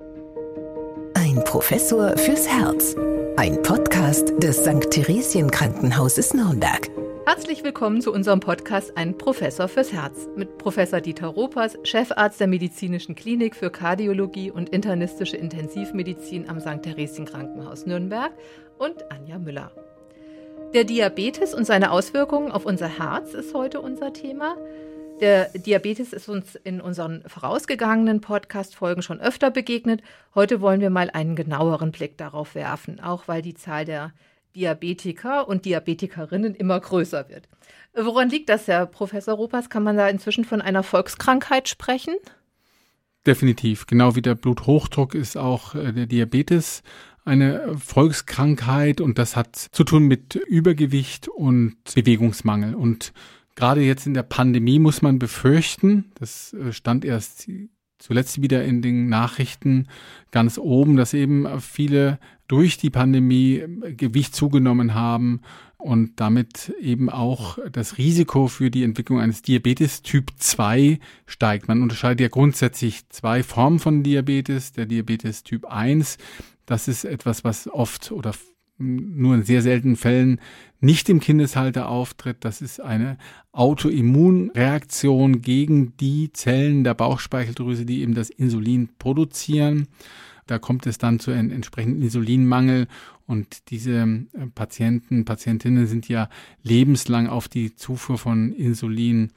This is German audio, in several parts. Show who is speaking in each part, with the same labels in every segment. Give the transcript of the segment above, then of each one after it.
Speaker 1: Ein Professor fürs Herz. Ein Podcast des St. Theresien Krankenhauses Nürnberg.
Speaker 2: Herzlich willkommen zu unserem Podcast Ein Professor fürs Herz mit Professor Dieter Ropers, Chefarzt der Medizinischen Klinik für Kardiologie und internistische Intensivmedizin am St. Theresien Krankenhaus Nürnberg und Anja Müller. Der Diabetes und seine Auswirkungen auf unser Herz ist heute unser Thema. Der Diabetes ist uns in unseren vorausgegangenen Podcast-Folgen schon öfter begegnet. Heute wollen wir mal einen genaueren Blick darauf werfen, auch weil die Zahl der Diabetiker und Diabetikerinnen immer größer wird. Woran liegt das, Herr Professor Rupas? Kann man da inzwischen von einer Volkskrankheit sprechen?
Speaker 3: Definitiv. Genau wie der Bluthochdruck ist auch äh, der Diabetes eine Volkskrankheit und das hat zu tun mit Übergewicht und Bewegungsmangel. Und gerade jetzt in der Pandemie muss man befürchten, das äh, stand erst zuletzt wieder in den Nachrichten ganz oben, dass eben viele durch die Pandemie äh, Gewicht zugenommen haben und damit eben auch das Risiko für die Entwicklung eines Diabetes Typ 2 steigt. Man unterscheidet ja grundsätzlich zwei Formen von Diabetes. Der Diabetes Typ 1, das ist etwas, was oft oder nur in sehr seltenen Fällen nicht im Kindesalter auftritt. Das ist eine Autoimmunreaktion gegen die Zellen der Bauchspeicheldrüse, die eben das Insulin produzieren. Da kommt es dann zu einem entsprechenden Insulinmangel und diese äh, Patienten, Patientinnen sind ja lebenslang auf die Zufuhr von Insulin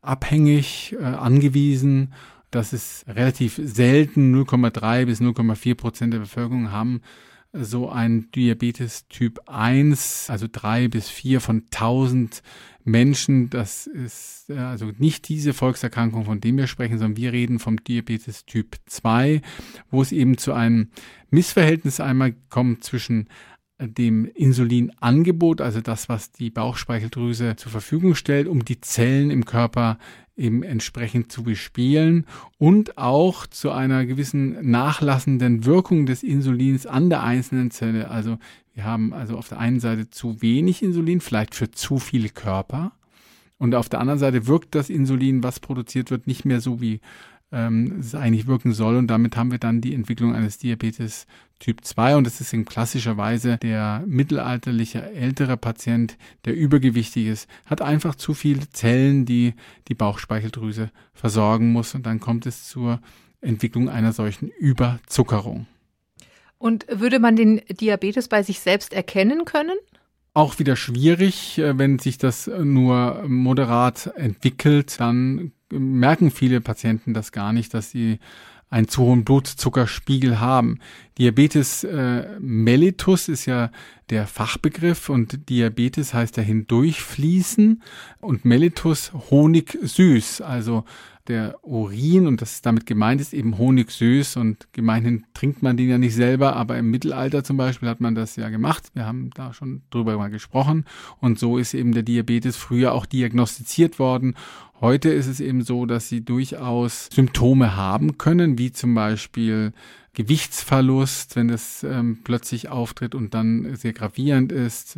Speaker 3: abhängig, äh, angewiesen. Das ist relativ selten. 0,3 bis 0,4 Prozent der Bevölkerung haben so ein Diabetes Typ 1, also drei bis vier von 1000 Menschen. Das ist äh, also nicht diese Volkserkrankung, von dem wir sprechen, sondern wir reden vom Diabetes Typ 2, wo es eben zu einem Missverhältnis einmal kommt zwischen dem Insulinangebot, also das, was die Bauchspeicheldrüse zur Verfügung stellt, um die Zellen im Körper eben entsprechend zu bespielen und auch zu einer gewissen nachlassenden Wirkung des Insulins an der einzelnen Zelle. Also wir haben also auf der einen Seite zu wenig Insulin, vielleicht für zu viele Körper. Und auf der anderen Seite wirkt das Insulin, was produziert wird, nicht mehr so wie ähm, es eigentlich wirken soll. Und damit haben wir dann die Entwicklung eines Diabetes Typ 2. Und das ist in klassischer Weise der mittelalterliche ältere Patient, der übergewichtig ist, hat einfach zu viele Zellen, die die Bauchspeicheldrüse versorgen muss. Und dann kommt es zur Entwicklung einer solchen Überzuckerung.
Speaker 2: Und würde man den Diabetes bei sich selbst erkennen können?
Speaker 3: Auch wieder schwierig, äh, wenn sich das nur moderat entwickelt, dann merken viele Patienten das gar nicht, dass sie einen zu hohen Blutzuckerspiegel haben. Diabetes äh, mellitus ist ja der Fachbegriff und Diabetes heißt ja hindurchfließen und mellitus Honig süß, also der Urin und das ist damit gemeint ist eben honigsüß und gemeinhin trinkt man den ja nicht selber, aber im Mittelalter zum Beispiel hat man das ja gemacht. Wir haben da schon drüber mal gesprochen und so ist eben der Diabetes früher auch diagnostiziert worden. Heute ist es eben so, dass sie durchaus Symptome haben können, wie zum Beispiel Gewichtsverlust, wenn das ähm, plötzlich auftritt und dann sehr gravierend ist,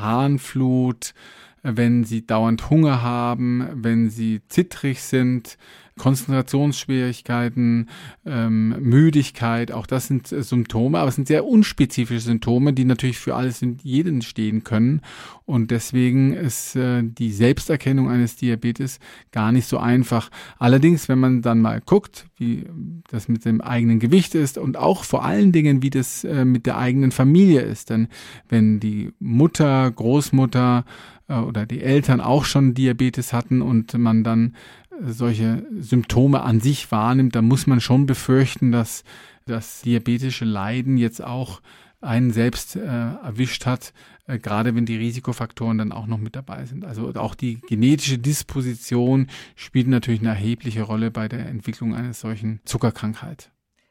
Speaker 3: Harnflut, wenn sie dauernd Hunger haben, wenn sie zittrig sind, Konzentrationsschwierigkeiten, ähm, Müdigkeit, auch das sind äh, Symptome, aber es sind sehr unspezifische Symptome, die natürlich für alles und jeden stehen können. Und deswegen ist äh, die Selbsterkennung eines Diabetes gar nicht so einfach. Allerdings, wenn man dann mal guckt, wie das mit dem eigenen Gewicht ist und auch vor allen Dingen, wie das äh, mit der eigenen Familie ist. Denn wenn die Mutter, Großmutter oder die Eltern auch schon Diabetes hatten und man dann solche Symptome an sich wahrnimmt, dann muss man schon befürchten, dass das diabetische Leiden jetzt auch einen selbst äh, erwischt hat, äh, gerade wenn die Risikofaktoren dann auch noch mit dabei sind. Also auch die genetische Disposition spielt natürlich eine erhebliche Rolle bei der Entwicklung eines solchen Zuckerkrankheit.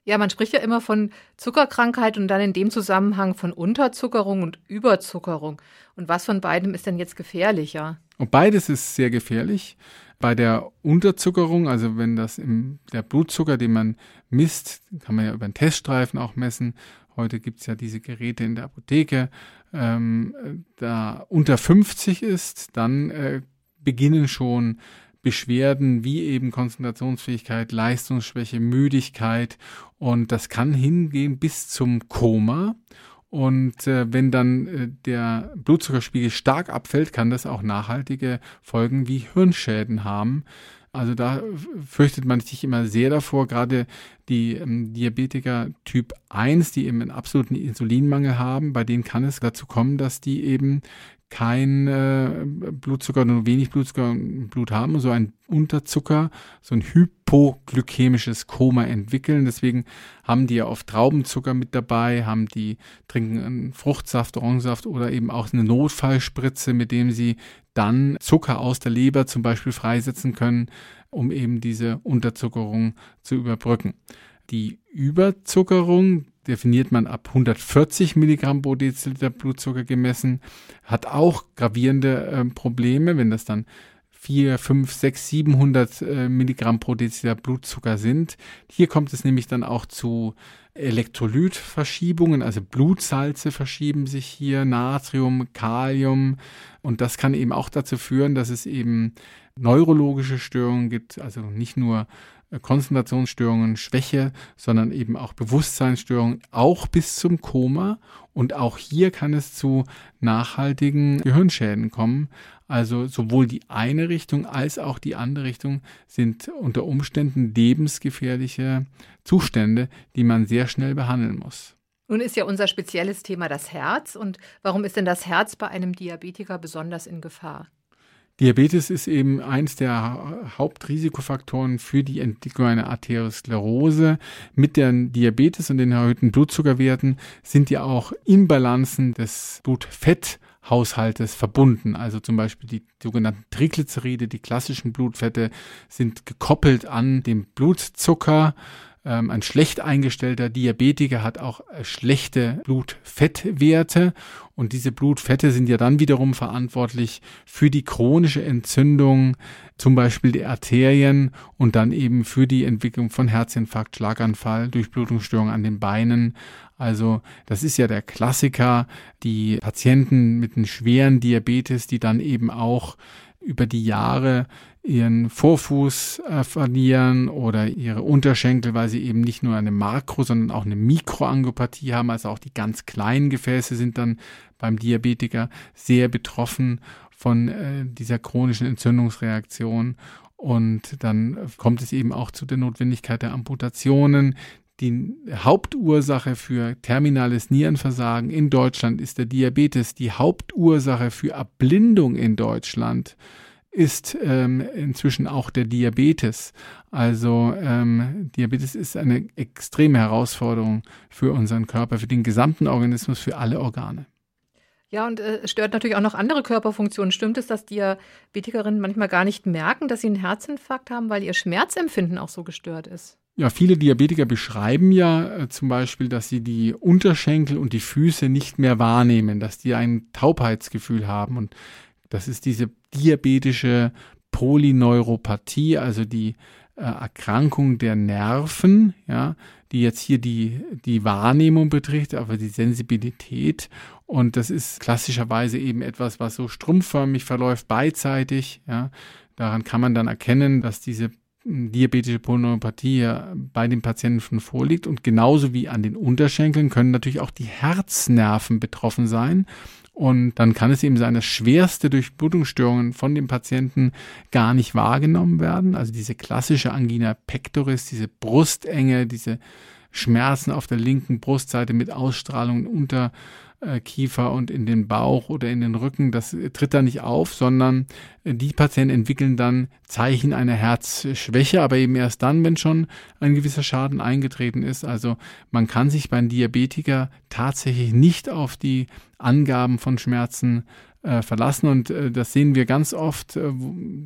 Speaker 2: Ja, man spricht ja immer von Zuckerkrankheit und dann in dem Zusammenhang von Unterzuckerung und Überzuckerung. Und was von beidem ist denn jetzt gefährlicher?
Speaker 3: Und beides ist sehr gefährlich. Bei der Unterzuckerung, also wenn das im, der Blutzucker, den man misst, kann man ja über einen Teststreifen auch messen. Heute gibt's ja diese Geräte in der Apotheke. Ähm, da unter 50 ist, dann äh, beginnen schon Beschwerden wie eben Konzentrationsfähigkeit, Leistungsschwäche, Müdigkeit und das kann hingehen bis zum Koma. Und äh, wenn dann äh, der Blutzuckerspiegel stark abfällt, kann das auch nachhaltige Folgen wie Hirnschäden haben. Also da fürchtet man sich immer sehr davor, gerade die ähm, Diabetiker Typ 1, die eben einen absoluten Insulinmangel haben, bei denen kann es dazu kommen, dass die eben kein äh, Blutzucker, nur wenig Blutzucker im Blut haben, so ein Unterzucker, so ein hypoglykämisches Koma entwickeln. Deswegen haben die ja oft Traubenzucker mit dabei, haben die, trinken einen Fruchtsaft, Orangensaft oder eben auch eine Notfallspritze, mit dem sie dann Zucker aus der Leber zum Beispiel freisetzen können, um eben diese Unterzuckerung zu überbrücken. Die Überzuckerung, definiert man ab 140 Milligramm pro Deziliter Blutzucker gemessen, hat auch gravierende äh, Probleme, wenn das dann 4, 5, 6, 700 äh, Milligramm pro Deziliter Blutzucker sind. Hier kommt es nämlich dann auch zu Elektrolytverschiebungen, also Blutsalze verschieben sich hier, Natrium, Kalium und das kann eben auch dazu führen, dass es eben neurologische Störungen gibt, also nicht nur Konzentrationsstörungen, Schwäche, sondern eben auch Bewusstseinsstörungen, auch bis zum Koma. Und auch hier kann es zu nachhaltigen Gehirnschäden kommen. Also sowohl die eine Richtung als auch die andere Richtung sind unter Umständen lebensgefährliche Zustände, die man sehr schnell behandeln muss.
Speaker 2: Nun ist ja unser spezielles Thema das Herz. Und warum ist denn das Herz bei einem Diabetiker besonders in Gefahr?
Speaker 3: Diabetes ist eben eins der Hauptrisikofaktoren für die Entwicklung einer Arteriosklerose. Mit der Diabetes und den erhöhten Blutzuckerwerten sind ja auch Imbalancen des Blutfetthaushaltes verbunden. Also zum Beispiel die sogenannten Triglyceride, die klassischen Blutfette, sind gekoppelt an den Blutzucker ähm, ein schlecht eingestellter Diabetiker hat auch äh, schlechte Blutfettwerte und diese Blutfette sind ja dann wiederum verantwortlich für die chronische Entzündung, zum Beispiel der Arterien und dann eben für die Entwicklung von Herzinfarkt, Schlaganfall, Durchblutungsstörungen an den Beinen. Also das ist ja der Klassiker, die Patienten mit einem schweren Diabetes, die dann eben auch über die Jahre ihren Vorfuß äh, verlieren oder ihre Unterschenkel, weil sie eben nicht nur eine Makro, sondern auch eine Mikroangiopathie haben. Also auch die ganz kleinen Gefäße sind dann beim Diabetiker sehr betroffen von äh, dieser chronischen Entzündungsreaktion. Und dann kommt es eben auch zu der Notwendigkeit der Amputationen. Die Hauptursache für terminales Nierenversagen in Deutschland ist der Diabetes. Die Hauptursache für Erblindung in Deutschland ist ähm, inzwischen auch der Diabetes. Also ähm, Diabetes ist eine extreme Herausforderung für unseren Körper, für den gesamten Organismus, für alle Organe.
Speaker 2: Ja, und äh, es stört natürlich auch noch andere Körperfunktionen. Stimmt es, dass Diabetikerinnen manchmal gar nicht merken, dass sie einen Herzinfarkt haben, weil ihr Schmerzempfinden auch so gestört ist?
Speaker 3: Ja, viele Diabetiker beschreiben ja äh, zum Beispiel, dass sie die Unterschenkel und die Füße nicht mehr wahrnehmen, dass die ein Taubheitsgefühl haben. Und das ist diese diabetische Polyneuropathie, also die äh, Erkrankung der Nerven, ja, die jetzt hier die, die Wahrnehmung betrifft, aber die Sensibilität. Und das ist klassischerweise eben etwas, was so strumpfförmig verläuft, beidseitig. Ja. Daran kann man dann erkennen, dass diese diabetische Polyneuropathie bei den Patienten schon vorliegt. Und genauso wie an den Unterschenkeln können natürlich auch die Herznerven betroffen sein. Und dann kann es eben sein, dass schwerste Durchblutungsstörungen von dem Patienten gar nicht wahrgenommen werden. Also diese klassische Angina pectoris, diese Brustenge, diese Schmerzen auf der linken Brustseite mit Ausstrahlung unter äh, Kiefer und in den Bauch oder in den Rücken, das tritt da nicht auf, sondern äh, die Patienten entwickeln dann Zeichen einer Herzschwäche, aber eben erst dann, wenn schon ein gewisser Schaden eingetreten ist. Also man kann sich beim Diabetiker tatsächlich nicht auf die Angaben von Schmerzen äh, verlassen. Und äh, das sehen wir ganz oft, äh,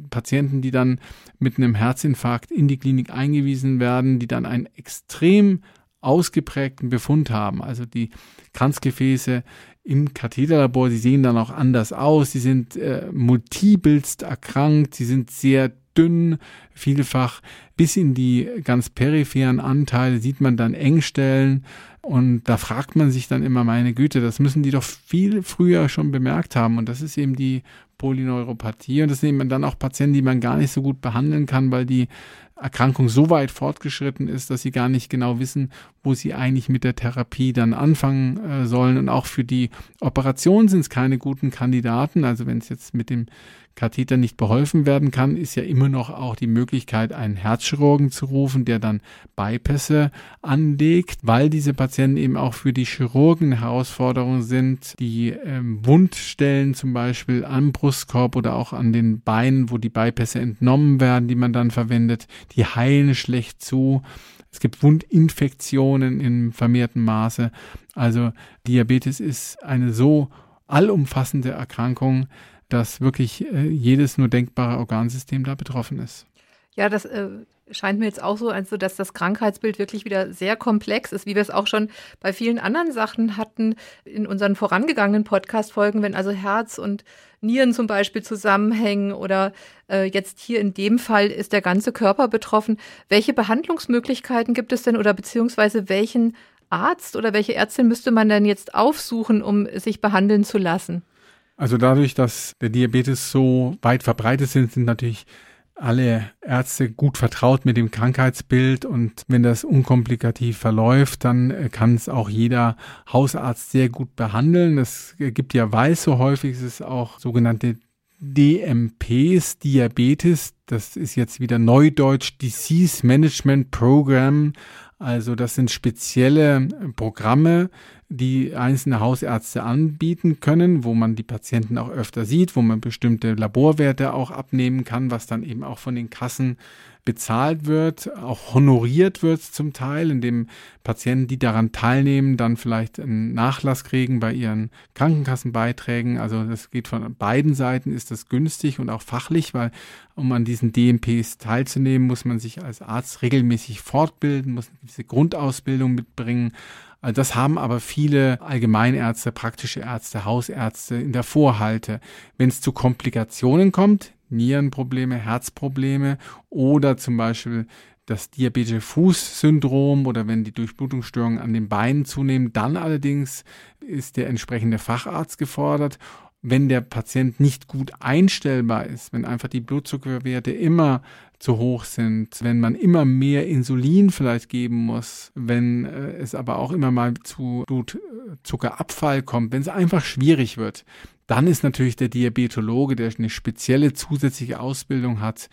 Speaker 3: Patienten, die dann mit einem Herzinfarkt in die Klinik eingewiesen werden, die dann einen extrem ausgeprägten Befund haben. Also die Kranzgefäße im Katheterlabor, sie sehen dann auch anders aus, sie sind äh, multipelst erkrankt, sie sind sehr dünn, vielfach bis in die ganz peripheren Anteile sieht man dann Engstellen und da fragt man sich dann immer, meine Güte, das müssen die doch viel früher schon bemerkt haben und das ist eben die Polyneuropathie. Und das sind dann auch Patienten, die man gar nicht so gut behandeln kann, weil die Erkrankung so weit fortgeschritten ist, dass sie gar nicht genau wissen, wo sie eigentlich mit der Therapie dann anfangen äh, sollen. Und auch für die Operation sind es keine guten Kandidaten. Also wenn es jetzt mit dem Katheter nicht beholfen werden kann, ist ja immer noch auch die Möglichkeit, einen Herzchirurgen zu rufen, der dann Bypässe anlegt, weil diese Patienten eben auch für die Chirurgen Herausforderungen sind, die ähm, Wundstellen zum Beispiel am Brustkorb oder auch an den Beinen, wo die Bypässe entnommen werden, die man dann verwendet, die heilen schlecht zu. Es gibt Wundinfektionen in vermehrtem Maße. Also Diabetes ist eine so allumfassende Erkrankung, dass wirklich äh, jedes nur denkbare Organsystem da betroffen ist.
Speaker 2: Ja, das äh, scheint mir jetzt auch so, also dass das Krankheitsbild wirklich wieder sehr komplex ist, wie wir es auch schon bei vielen anderen Sachen hatten in unseren vorangegangenen Podcast-Folgen, wenn also Herz und Nieren zum Beispiel zusammenhängen oder äh, jetzt hier in dem Fall ist der ganze Körper betroffen. Welche Behandlungsmöglichkeiten gibt es denn oder beziehungsweise welchen Arzt oder welche Ärztin müsste man denn jetzt aufsuchen, um sich behandeln zu lassen?
Speaker 3: Also dadurch, dass der Diabetes so weit verbreitet sind, sind natürlich alle Ärzte gut vertraut mit dem Krankheitsbild und wenn das unkomplikativ verläuft, dann kann es auch jeder Hausarzt sehr gut behandeln. Es gibt ja weiß so häufig, ist es auch sogenannte DMPs, Diabetes, das ist jetzt wieder Neudeutsch Disease Management Program. Also das sind spezielle Programme, die einzelne Hausärzte anbieten können, wo man die Patienten auch öfter sieht, wo man bestimmte Laborwerte auch abnehmen kann, was dann eben auch von den Kassen bezahlt wird, auch honoriert wird zum Teil, indem Patienten, die daran teilnehmen, dann vielleicht einen Nachlass kriegen bei ihren Krankenkassenbeiträgen. Also das geht von beiden Seiten, ist das günstig und auch fachlich, weil um an diesen DMPs teilzunehmen, muss man sich als Arzt regelmäßig fortbilden, muss diese Grundausbildung mitbringen. Also das haben aber viele Allgemeinärzte, praktische Ärzte, Hausärzte in der Vorhalte. Wenn es zu Komplikationen kommt, Nierenprobleme, Herzprobleme oder zum Beispiel das diabetische Fußsyndrom oder wenn die Durchblutungsstörungen an den Beinen zunehmen, dann allerdings ist der entsprechende Facharzt gefordert wenn der Patient nicht gut einstellbar ist, wenn einfach die Blutzuckerwerte immer zu hoch sind, wenn man immer mehr Insulin vielleicht geben muss, wenn äh, es aber auch immer mal zu Blutzuckerabfall kommt, wenn es einfach schwierig wird, dann ist natürlich der Diabetologe, der eine spezielle zusätzliche Ausbildung hat,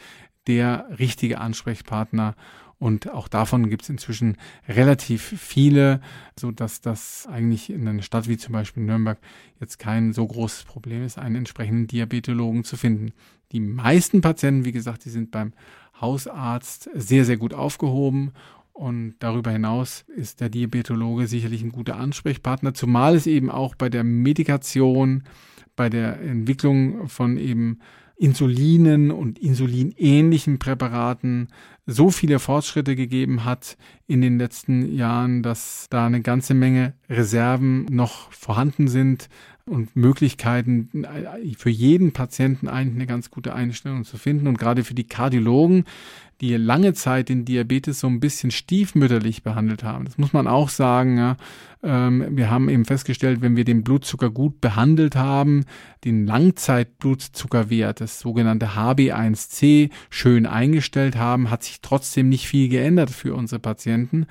Speaker 3: der richtige Ansprechpartner und auch davon gibt es inzwischen relativ viele, so dass das eigentlich in einer Stadt wie zum Beispiel Nürnberg jetzt kein so großes Problem ist, einen entsprechenden Diabetologen zu finden. Die meisten Patienten, wie gesagt, die sind beim Hausarzt sehr, sehr gut aufgehoben und darüber hinaus ist der Diabetologe sicherlich ein guter Ansprechpartner, zumal es eben auch bei der Medikation, bei der Entwicklung von eben Insulinen und insulinähnlichen Präparaten so viele Fortschritte gegeben hat in den letzten Jahren, dass da eine ganze Menge Reserven noch vorhanden sind und Möglichkeiten für jeden Patienten eigentlich eine ganz gute Einstellung zu finden. Und gerade für die Kardiologen die lange Zeit den Diabetes so ein bisschen stiefmütterlich behandelt haben. Das muss man auch sagen. Ja. Ähm, wir haben eben festgestellt, wenn wir den Blutzucker gut behandelt haben, den Langzeitblutzuckerwert, das sogenannte HB1C, schön eingestellt haben, hat sich trotzdem nicht viel geändert für unsere Patienten.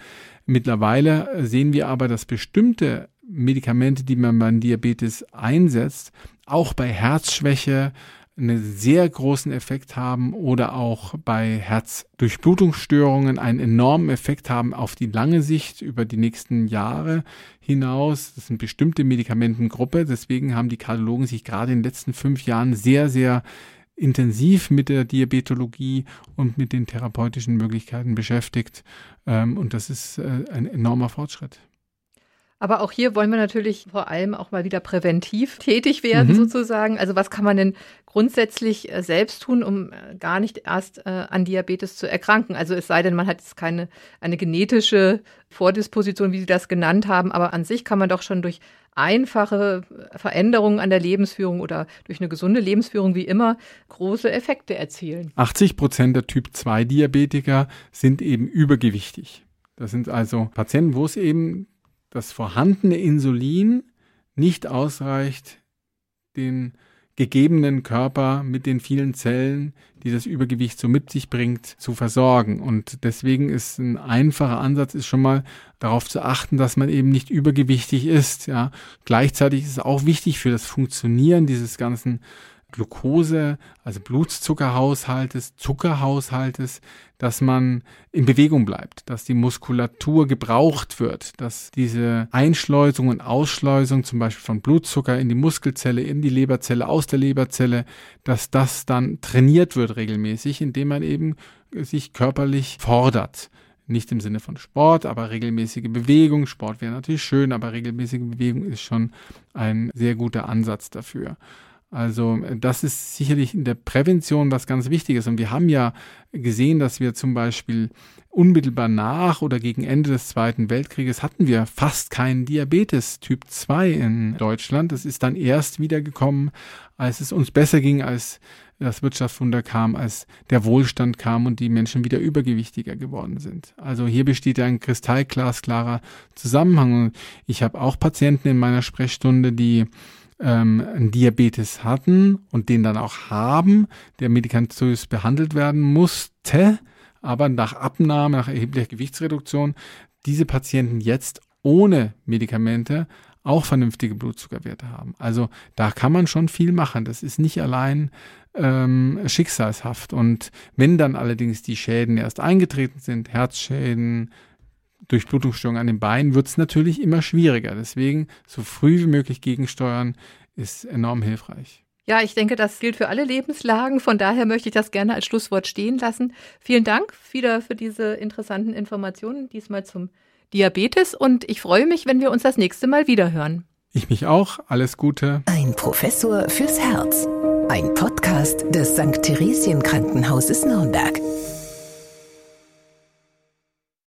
Speaker 3: Mittlerweile sehen wir aber, dass bestimmte Medikamente, die man beim Diabetes einsetzt, auch bei Herzschwäche, einen sehr großen Effekt haben oder auch bei Herzdurchblutungsstörungen einen enormen Effekt haben auf die lange Sicht über die nächsten Jahre hinaus. Das sind bestimmte Medikamentengruppe. Deswegen haben die Kardiologen sich gerade in den letzten fünf Jahren sehr, sehr intensiv mit der Diabetologie und mit den therapeutischen Möglichkeiten beschäftigt. Ähm, und das ist äh, ein enormer Fortschritt.
Speaker 2: Aber auch hier wollen wir natürlich vor allem auch mal wieder präventiv tätig werden, mhm. sozusagen. Also was kann man denn grundsätzlich äh, selbst tun, um äh, gar nicht erst äh, an Diabetes zu erkranken? Also es sei denn, man hat jetzt keine eine genetische Vordisposition, wie Sie das genannt haben, aber an sich kann man doch schon durch einfache Veränderungen an der Lebensführung oder durch eine gesunde Lebensführung wie immer große Effekte erzielen.
Speaker 3: 80 Prozent der Typ-2-Diabetiker sind eben übergewichtig. Das sind also Patienten, wo es eben das vorhandene Insulin nicht ausreicht, den gegebenen Körper mit den vielen Zellen, die das Übergewicht so mit sich bringt, zu versorgen. Und deswegen ist ein einfacher Ansatz ist schon mal darauf zu achten, dass man eben nicht übergewichtig ist. Ja. Gleichzeitig ist es auch wichtig für das Funktionieren dieses ganzen Glucose, also Blutzuckerhaushaltes, Zuckerhaushaltes, dass man in Bewegung bleibt, dass die Muskulatur gebraucht wird, dass diese Einschleusung und Ausschleusung zum Beispiel von Blutzucker in die Muskelzelle, in die Leberzelle, aus der Leberzelle, dass das dann trainiert wird regelmäßig, indem man eben sich körperlich fordert. Nicht im Sinne von Sport, aber regelmäßige Bewegung. Sport wäre natürlich schön, aber regelmäßige Bewegung ist schon ein sehr guter Ansatz dafür. Also das ist sicherlich in der Prävention was ganz Wichtiges. Und wir haben ja gesehen, dass wir zum Beispiel unmittelbar nach oder gegen Ende des Zweiten Weltkrieges hatten wir fast keinen Diabetes Typ 2 in Deutschland. Das ist dann erst wiedergekommen, als es uns besser ging, als das Wirtschaftswunder kam, als der Wohlstand kam und die Menschen wieder übergewichtiger geworden sind. Also hier besteht ein kristallglasklarer Zusammenhang. Ich habe auch Patienten in meiner Sprechstunde, die ähm, einen Diabetes hatten und den dann auch haben, der medikamentös behandelt werden musste, aber nach Abnahme, nach erheblicher Gewichtsreduktion, diese Patienten jetzt ohne Medikamente auch vernünftige Blutzuckerwerte haben. Also da kann man schon viel machen. Das ist nicht allein ähm, schicksalshaft. Und wenn dann allerdings die Schäden erst eingetreten sind, Herzschäden, Durchblutungsstörungen an den Beinen, wird es natürlich immer schwieriger. Deswegen so früh wie möglich gegensteuern ist enorm hilfreich.
Speaker 2: Ja, ich denke, das gilt für alle Lebenslagen. Von daher möchte ich das gerne als Schlusswort stehen lassen. Vielen Dank wieder für diese interessanten Informationen, diesmal zum Diabetes. Und ich freue mich, wenn wir uns das nächste Mal wieder hören.
Speaker 3: Ich mich auch. Alles Gute.
Speaker 1: Ein Professor fürs Herz. Ein Podcast des St. Theresien Krankenhauses Nürnberg.